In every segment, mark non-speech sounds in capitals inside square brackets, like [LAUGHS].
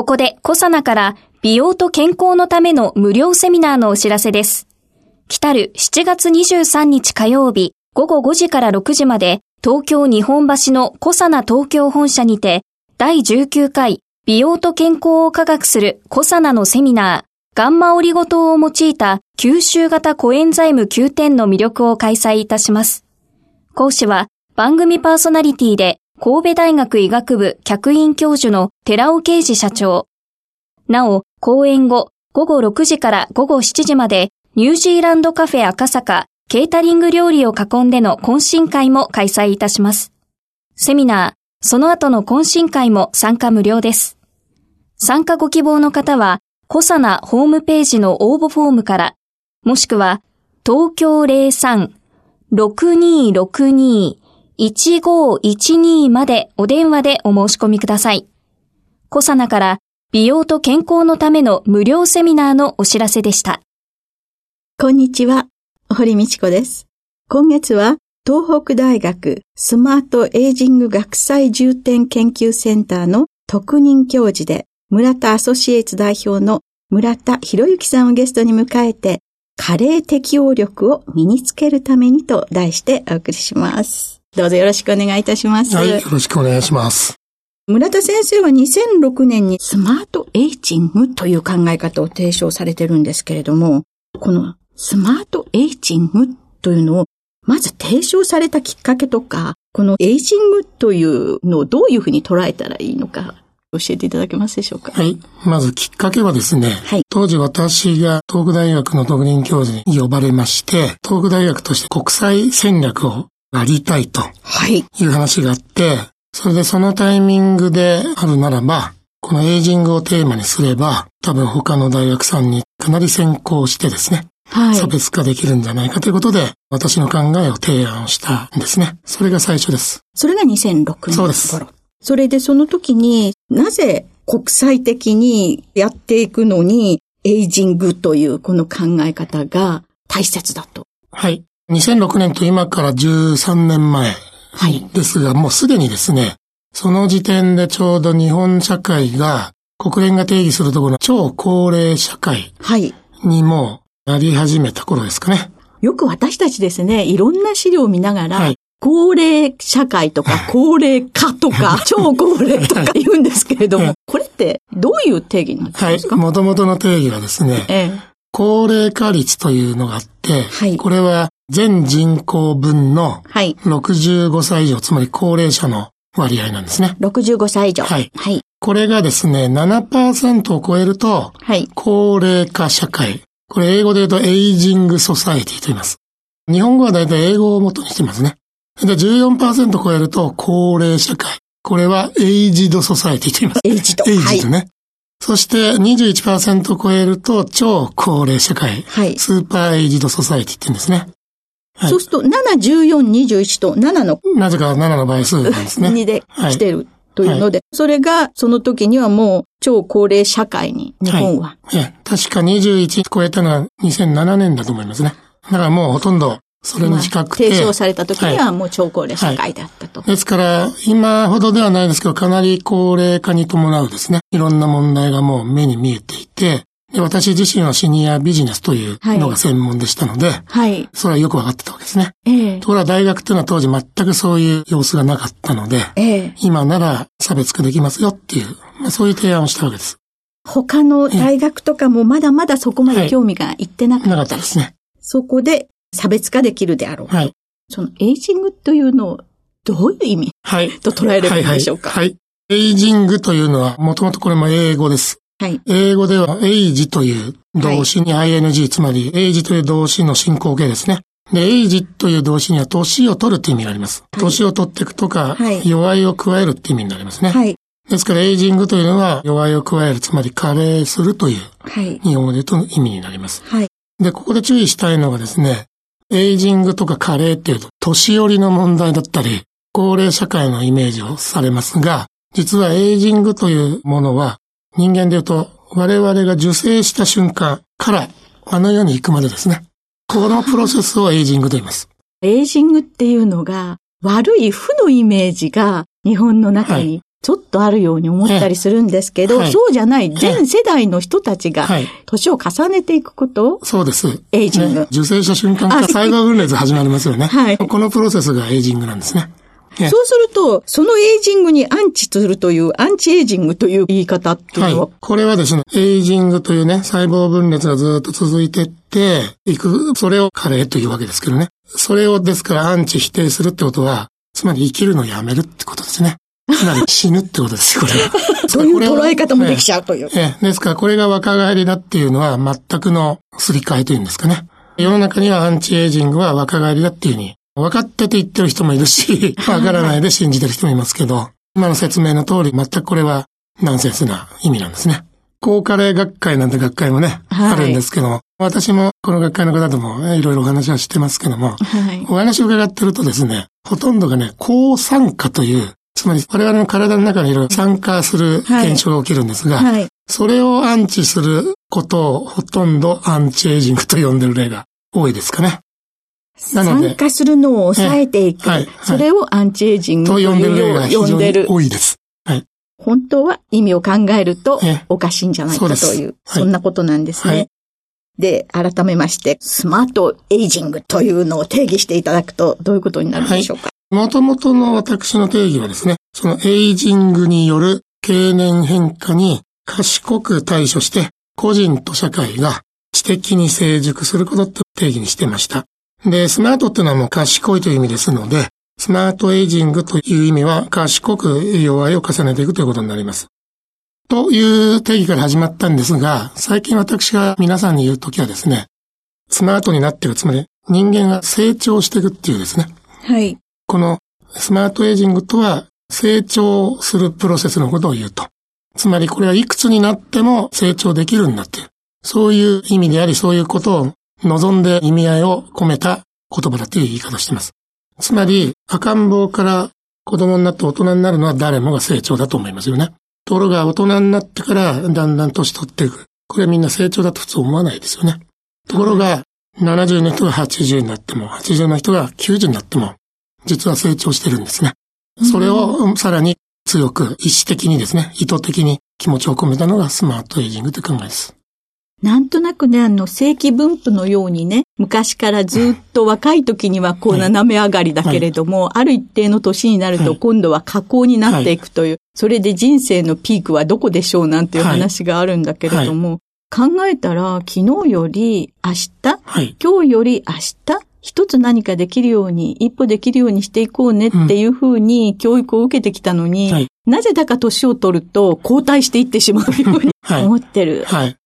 ここでコサナから美容と健康のための無料セミナーのお知らせです来たる7月23日火曜日午後5時から6時まで東京日本橋のコサナ東京本社にて第19回美容と健康を科学するコサナのセミナーガンマオリゴ糖を用いた吸収型コエンザイム9点の魅力を開催いたします。講師は番組パーソナリティで神戸大学医学部客員教授の寺尾啓治社長。なお、講演後午後6時から午後7時までニュージーランドカフェ赤坂ケータリング料理を囲んでの懇親会も開催いたします。セミナー、その後の懇親会も参加無料です。参加ご希望の方は、コサナホームページの応募フォームから、もしくは、東京03-6262 1512までお電話でお申し込みください。コサナから美容と健康のための無料セミナーのお知らせでした。こんにちは。堀道子です。今月は東北大学スマートエイジング学際重点研究センターの特任教授で村田アソシエイツ代表の村田博之さんをゲストに迎えて加齢適応力を身につけるためにと題してお送りします。どうぞよろしくお願いいたします。はい、よろしくお願いします。村田先生は2006年にスマートエイジングという考え方を提唱されてるんですけれども、このスマートエイジングというのを、まず提唱されたきっかけとか、このエイジングというのをどういうふうに捉えたらいいのか、教えていただけますでしょうか？はい。まずきっかけはですね、はい、当時私が東北大学の特任教授に呼ばれまして、東北大学として国際戦略をやりたいと。はい。いう話があって、それでそのタイミングであるならば、このエイジングをテーマにすれば、多分他の大学さんにかなり先行してですね、はい、差別化できるんじゃないかということで、私の考えを提案したんですね。それが最初です。それが2006年そうです。それでその時になぜ国際的にやっていくのに、エイジングというこの考え方が大切だと。はい。2006年と今から13年前ですが、はい、もうすでにですね、その時点でちょうど日本社会が国連が定義するところの超高齢社会にもなり始めた頃ですかね。よく私たちですね、いろんな資料を見ながら、はい、高齢社会とか [LAUGHS] 高齢化とか [LAUGHS] 超高齢とか言うんですけれども、これってどういう定義なんですか？はい。もともとの定義はですね、ええ、高齢化率というのがあって、はい、これは全人口分の65歳以上、つまり高齢者の割合なんですね。65歳以上。はい。はい。これがですね、7%を超えると、はい。高齢化社会。これ英語で言うと aging society と言います。日本語はだいたい英語を元にしてますね。で、14%超えると高齢社会。これは aged society と言います。 aged。aged ね。はい、そして21%超えると超高齢社会。はい。 super aged society って言うんですね。はい、そうすると、7、14、21と7の。なぜか7の倍数なんですね。[LAUGHS] 2で来てる。というので、はい、それが、その時にはもう、超高齢社会に、日本は。はい。確か21超えたのは2007年だと思いますね。だからもうほとんどそれに近くて。提唱された時にはもう超高齢社会だったと、はいはい、ですから、今ほどではないですけど、かなり高齢化に伴うですね、いろんな問題がもう目に見えていて、で私自身はシニアビジネスというのが専門でしたので、はい。それはよくわかってたわけですね。ええところが大学っていうのは当時全くそういう様子がなかったので、ええ今なら差別化できますよっていう、まあ、そういう提案をしたわけです。他の大学とかもまだまだそこまで興味がいってなかった、はい、なかったですね。そこで差別化できるであろう。はい。そのエイジングというのをどういう意味はい。と捉えればいいでしょうか、はい、はい、エイジングというのは、もともとこれも英語です。はい。英語では、エイジという動詞に ing、つまり、エイジという動詞の進行形ですね。で、エイジという動詞には、年を取るって意味があります。年を取っていくとか、はい、齢を加えるって意味になりますね。はい。ですから、エイジングというのは、齢を加える、つまり加齢するという、はい、日本語で言うと意味になります。はい。で、ここで注意したいのがですね、エイジングとか加齢っていうと、年寄りの問題だったり、高齢社会のイメージをされますが、実はエイジングというものは、人間で言うと、我々が受精した瞬間からあの世に行くまでですね。このプロセスをエイジングと言います。エイジングっていうのが、悪い負のイメージが日本の中にちょっとあるように思ったりするんですけど、はい、そうじゃない、全世代の人たちが、年を重ねていくこと、そうです。エイジング。ね、受精した瞬間から細胞分裂始まりますよね。はい。このプロセスがエイジングなんですね。そうすると、そのエイジングにアンチするという、アンチエイジングという言い方っていうのは、はい、これはですね、エイジングというね、細胞分裂がずっと続いていっていく、それを加齢というわけですけどね。それをですからアンチ否定するってことは、つまり生きるのをやめるってことですね。つまり死ぬってことですよ、これは。[LAUGHS] そういう捉え方もできちゃうという。ええ、ですからこれが若返りだっていうのは全くのすり替えというんですかね。世の中にはアンチエイジングは若返りだっていうふうに分かってて言ってる人もいるし、[LAUGHS] 分からないで信じてる人もいますけど、今の説明の通り全くこれはナンセンスな意味なんですね。高カレー学会なんて学会もね、はい、あるんですけども、私もこの学会の方ともいろいろお話はしてますけども、はい、お話を伺ってるとですね、ほとんどがね、抗酸化という、つまり我々の体の中にいる酸化する現象が起きるんですが、はい、それをアンチすることをほとんどアンチエイジングと呼んでる例が多いですかね。参加するのを抑えていく。はい、それをアンチエイジングと呼んでるが非常に多いです。はい。本当は意味を考えるとおかしいんじゃないかという、そんなことなんですね。で、改めまして、スマートエイジングというのを定義していただくと、どういうことになるでしょうか？もともとの私の定義はですね、そのエイジングによる経年変化に賢く対処して、個人と社会が知的に成熟することって定義にしてました。で、スマートっていうのはもう賢いという意味ですので、スマートエイジングという意味は賢く弱いを重ねていくということになります。という定義から始まったんですが、最近私が皆さんに言うときはですね、スマートになっている、つまり人間が成長していくっていうですね。はい。このスマートエイジングとは成長するプロセスのことを言うと。つまりこれはいくつになっても成長できるんだっていう。そういう意味であり、そういうことを望んで意味合いを込めた言葉だという言い方をしています。つまり、赤ん坊から子供になって大人になるのは誰もが成長だと思いますよね。ところが大人になってからだんだん年取っていく。これはみんな成長だと普通思わないですよね。ところが、70の人が80になっても、80の人が90になっても、実は成長してるんですね。それをさらに強く意思的にですね、意図的に気持ちを込めたのがスマートエイジングという考えです。なんとなくね、あの、正規分布のようにね、昔からずっと若い時にはこう斜め上がりだけれども、はい、ある一定の年になると今度は下降になっていくという、はい、それで人生のピークはどこでしょうなんていう話があるんだけれども、はい、考えたら昨日より明日、今日より明日、一つ何かできるように、一歩できるようにしていこうねっていうふうに教育を受けてきたのに、なぜだか年を取ると後退していってしまうように [LAUGHS] 思ってる。はい。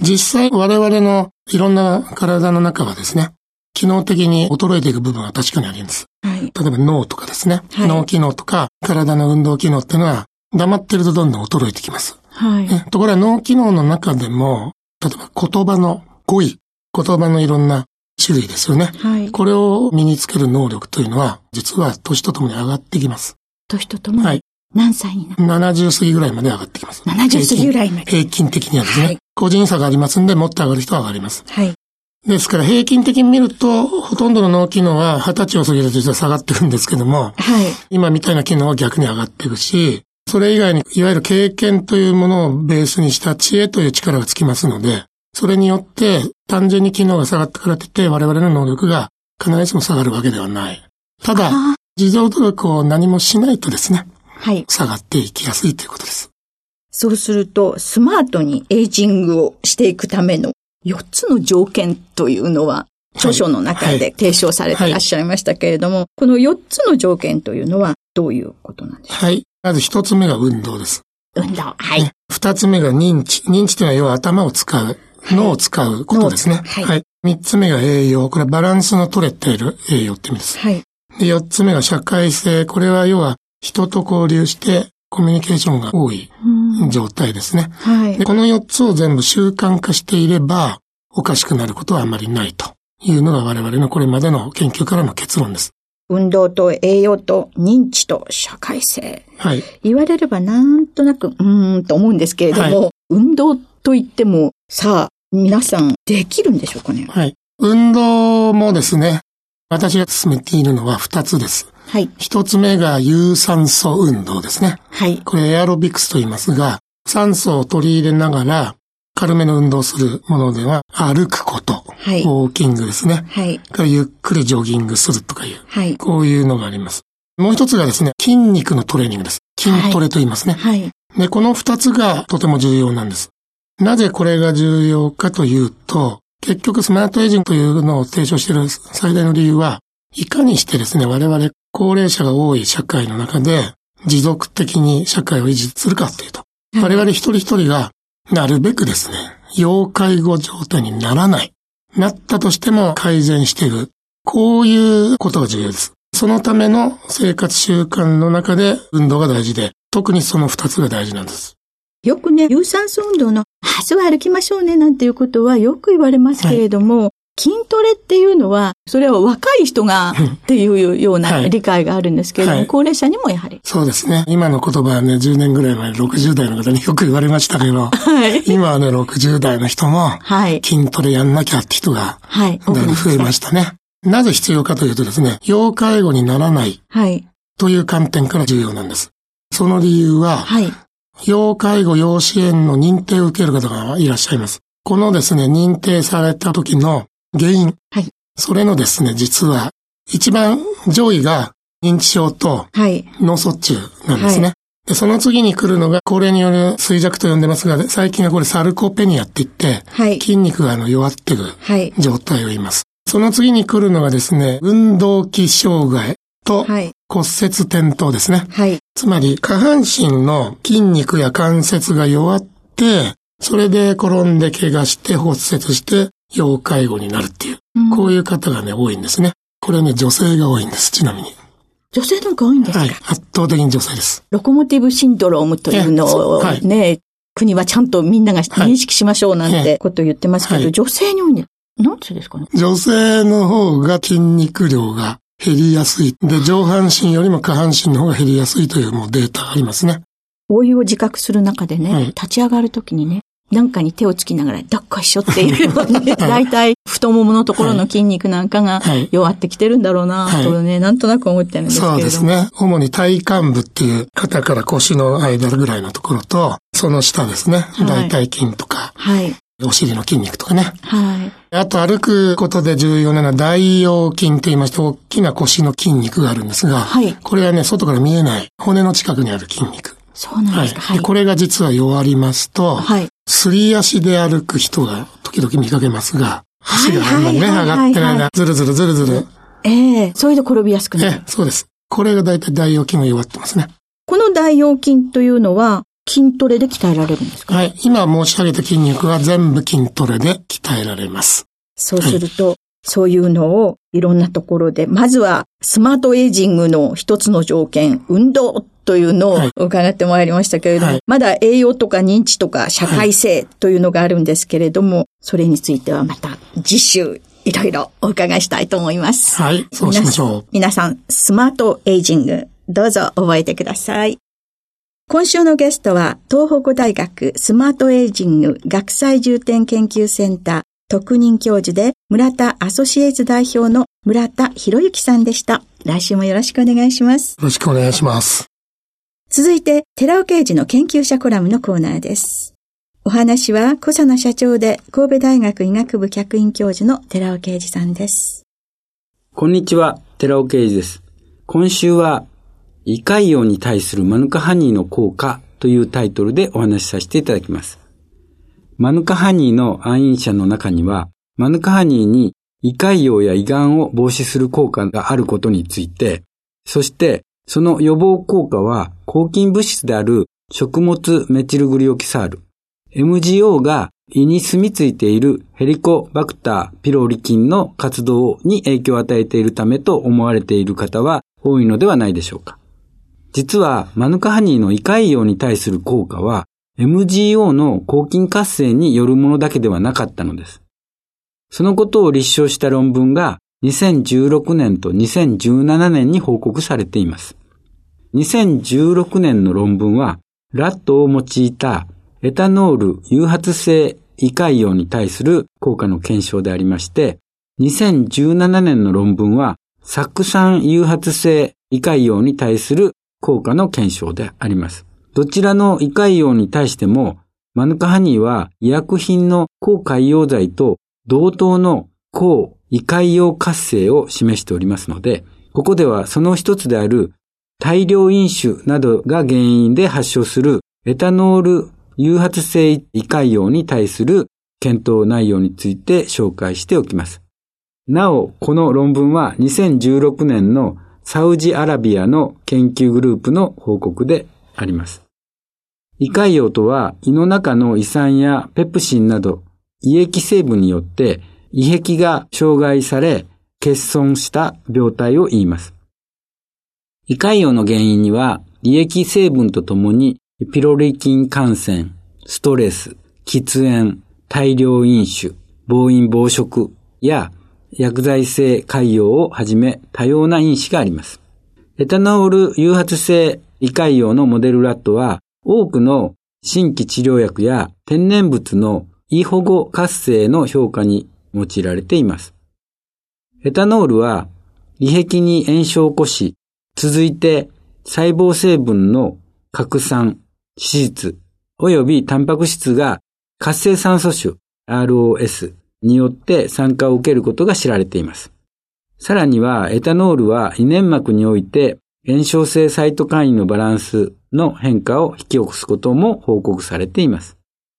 実際我々のいろんな体の中はですね、機能的に衰えていく部分は確かにあります。はい、例えば脳とかですね、はい、脳機能とか体の運動機能っていうのは黙ってるとどんどん衰えてきます。はい、ところが脳機能の中でも、例えば言葉の語彙、言葉のいろんな種類ですよね。はい、これを身につける能力というのは、実は年とともに上がってきます。年とともにはい。何歳になる ?70 過ぎぐらいまで上がってきます。70過ぎぐらいまで。平均的にはですね。はい、個人差がありますんで、もっと上がる人は上がります。はい。ですから平均的に見ると、ほとんどの脳機能は20歳を過ぎると実は下がっていくんですけども、はい。今みたいな機能は逆に上がっていくし、それ以外に、いわゆる経験というものをベースにした知恵という力がつきますので、それによって単純に機能が下がってからといって我々の能力が必ずしも下がるわけではない。ただ、自動努力を何もしないとですね、はい。下がっていきやすいということです。そうすると、スマートにエイジングをしていくための4つの条件というのは、著書の中で提唱されていらっしゃいましたけれども、はいはい、この4つの条件というのはどういうことなんでしょうか？はい。まず1つ目が運動です。運動。はい。2つ目が認知。認知というのは要は頭を使う。脳を使うことですね。はい。はい。3つ目が栄養。これはバランスの取れている栄養って意味です。はい。で、4つ目が社会性。これは要は人と交流してコミュニケーションが多い状態ですね。はい、でこの4つを全部習慣化していれば、おかしくなることはあまりないというのが我々のこれまでの研究からの結論です。運動と栄養と認知と社会性。はい。言われればなんとなく、うーんと思うんですけれども、はい、運動と言っても、さあ、皆さんできるんでしょうかね？はい。運動もですね、私が進めているのは2つです。はい。1つ目が有酸素運動ですね。はい。これエアロビクスと言いますが、酸素を取り入れながら、軽めの運動するものでは、歩くこと。はい。ウォーキングですね。はい。ゆっくりジョギングするとかいう。はい。こういうのがあります。もう一つがですね、筋肉のトレーニングです。筋トレと言いますね。はい。で、この二つがとても重要なんです。なぜこれが重要かというと、結局スマートエイジングというのを提唱している最大の理由は、いかにしてですね、我々高齢者が多い社会の中で持続的に社会を維持するかっていうと、我々一人一人がなるべくですね、要介護状態にならない。なったとしても改善している。こういうことが重要です。そのための生活習慣の中で運動が大事で、特にその二つが大事なんです。よくね、有酸素運動の、明日は歩きましょうねなんていうことはよく言われますけれども、はい筋トレっていうのは、それは若い人がっていうような理解があるんですけれども、はい、高齢者にもやはり。そうですね。今の言葉はね、10年ぐらい前60代の方によく言われましたけど、はい、今はね、60代の人も、筋トレやんなきゃって人が、はい、増えましたね。なぜ必要かというとですね、要介護にならない、はい、という観点から重要なんです。その理由は、はい、要介護要支援の認定を受ける方がいらっしゃいます。このですね、認定された時の原因。はい。それのですね、実は、一番上位が認知症と脳卒中なんですね。はいで、その次に来るのが、高齢による衰弱と呼んでますが、最近はこれサルコペニアって言って、はい、筋肉があの弱ってる状態を言います。はい、その次に来るのがですね、運動器障害と骨折転倒ですね。はい、つまり、下半身の筋肉や関節が弱って、それで転んで怪我して骨折して要介護になるっていう、うん、こういう方がね、多いんですね。これね、女性が多いんです、ちなみに。女性の方が多いんですか？はい、圧倒的に女性です。ロコモティブシンドロームというのをね、はい、国はちゃんとみんなが認識しましょうなんてことを言ってますけど、はい、女性に多いんです。なんでですかね？女性の方が筋肉量が減りやすい。で、上半身よりも下半身の方が減りやすいというもうデータがありますね。老いを自覚する中でね、はい、立ち上がるときにね、なんかに手をつきながら、どっこいしょっていうように、大体太もものところの筋肉なんかが弱ってきてるんだろうな、とね、なんとなく思ってるんですけどそうですね。主に体幹部っていう肩から腰の間ぐらいのところと、その下ですね。大腿筋とか。はい。お尻の筋肉とかね。はい。あと歩くことで重要なのは大腰筋と言いまして、大きな腰の筋肉があるんですが、はい。これはね、外から見えない骨の近くにある筋肉。そうなんですか？はい。これが実は弱りますと、はい。すり足で歩く人が時々見かけますが、足があんまりね、上がってないな、ずるずるずるずる。ええー、それで転びやすくなる。ええ、そうです。これがだいたい大腰筋が弱ってますね。この大腰筋というのは、筋トレで鍛えられるんですか？はい。今申し上げた筋肉は全部筋トレで鍛えられます。そうすると、はい、そういうのをいろんなところで、まずはスマートエイジングの一つの条件、運動というのを伺ってまいりましたけれども、はい、まだ栄養とか認知とか社会性というのがあるんですけれども、はい、それについてはまた次週いろいろお伺いしたいと思います。はい、そうしましょう。皆さん、スマートエイジング、どうぞ覚えてください。今週のゲストは、東北大学スマートエイジング学際重点研究センター特任教授で村田アソシエイズ代表の村田博之さんでした。来週もよろしくお願いします。よろしくお願いします。続いて、寺尾刑事の研究者コラムのコーナーです。お話は、小佐野社長で神戸大学医学部客員教授の寺尾啓二さんです。こんにちは、寺尾啓二です。今週は、胃潰瘍に対するマヌカハニーの効果というタイトルでお話しさせていただきます。マヌカハニーの暗因者の中には、マヌカハニーに胃潰瘍や胃がんを防止する効果があることについて、そしてその予防効果は抗菌物質である食物メチルグリオキサール、MGO が胃に住み着いているヘリコバクターピロリ菌の活動に影響を与えているためと思われている方は多いのではないでしょうか。実はマヌカハニーの胃潰瘍に対する効果は MGO の抗菌活性によるものだけではなかったのです。そのことを立証した論文が2016年と2017年に報告されています。2016年の論文は、ラットを用いたエタノール誘発性胃潰瘍に対する効果の検証でありまして、2017年の論文は、酢酸誘発性胃潰瘍に対する効果の検証であります。どちらの胃潰瘍に対しても、マヌカハニーは医薬品の抗潰瘍剤と同等の抗胃潰瘍活性を示しておりますので、ここではその一つである大量飲酒などが原因で発症するエタノール誘発性胃潰瘍に対する検討内容について紹介しておきます。なお、この論文は2016年のサウジアラビアの研究グループの報告であります。胃潰瘍とは胃の中の胃酸やペプシンなど胃液成分によって胃壁が障害され欠損した病態を言います。胃潰瘍の原因には胃液成分とともにピロリ菌感染、ストレス、喫煙、大量飲酒、暴飲暴食や薬剤性潰瘍をはじめ多様な因子があります。エタノール誘発性胃潰瘍のモデルラットは多くの新規治療薬や天然物の胃保護活性の評価に用いられています。エタノールは胃壁に炎症を起こし、続いて細胞成分の拡散、脂質、及びタンパク質が活性酸素種 ROS によって酸化を受けることが知られています。さらには、エタノールは胃粘膜において炎症性サイトカインのバランスの変化を引き起こすことも報告されています。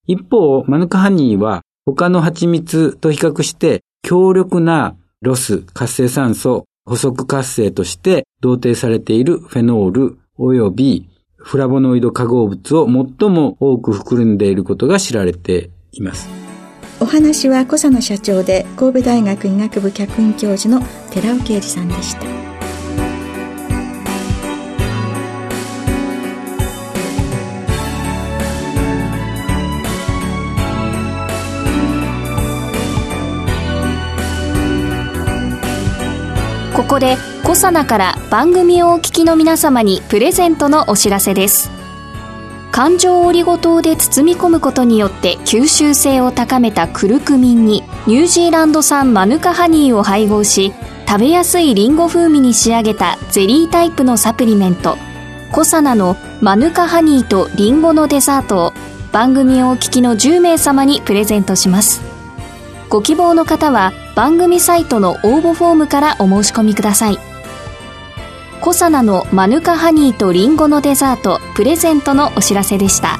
一方、マヌカハニーは他の蜂蜜と比較して強力なロス、活性酸素、補足活性として同定されているフェノール及びフラボノイド化合物を最も多く含んでいることが知られています。お話は小佐野社長で神戸大学医学部客員教授の寺尾啓二さんでした。こでコサナから番組をお聞きの皆様にプレゼントのお知らせです。環状オリゴ糖で包み込むことによって吸収性を高めたクルクミンにニュージーランド産マヌカハニーを配合し食べやすいリンゴ風味に仕上げたゼリータイプのサプリメントコサナのマヌカハニーとリンゴのデザートを番組をお聞きの10名様にプレゼントします。ご希望の方は番組サイトの応募フォームからお申し込みくださいコサナのマヌカハニーとリンゴのデザートプレゼントのお知らせでした。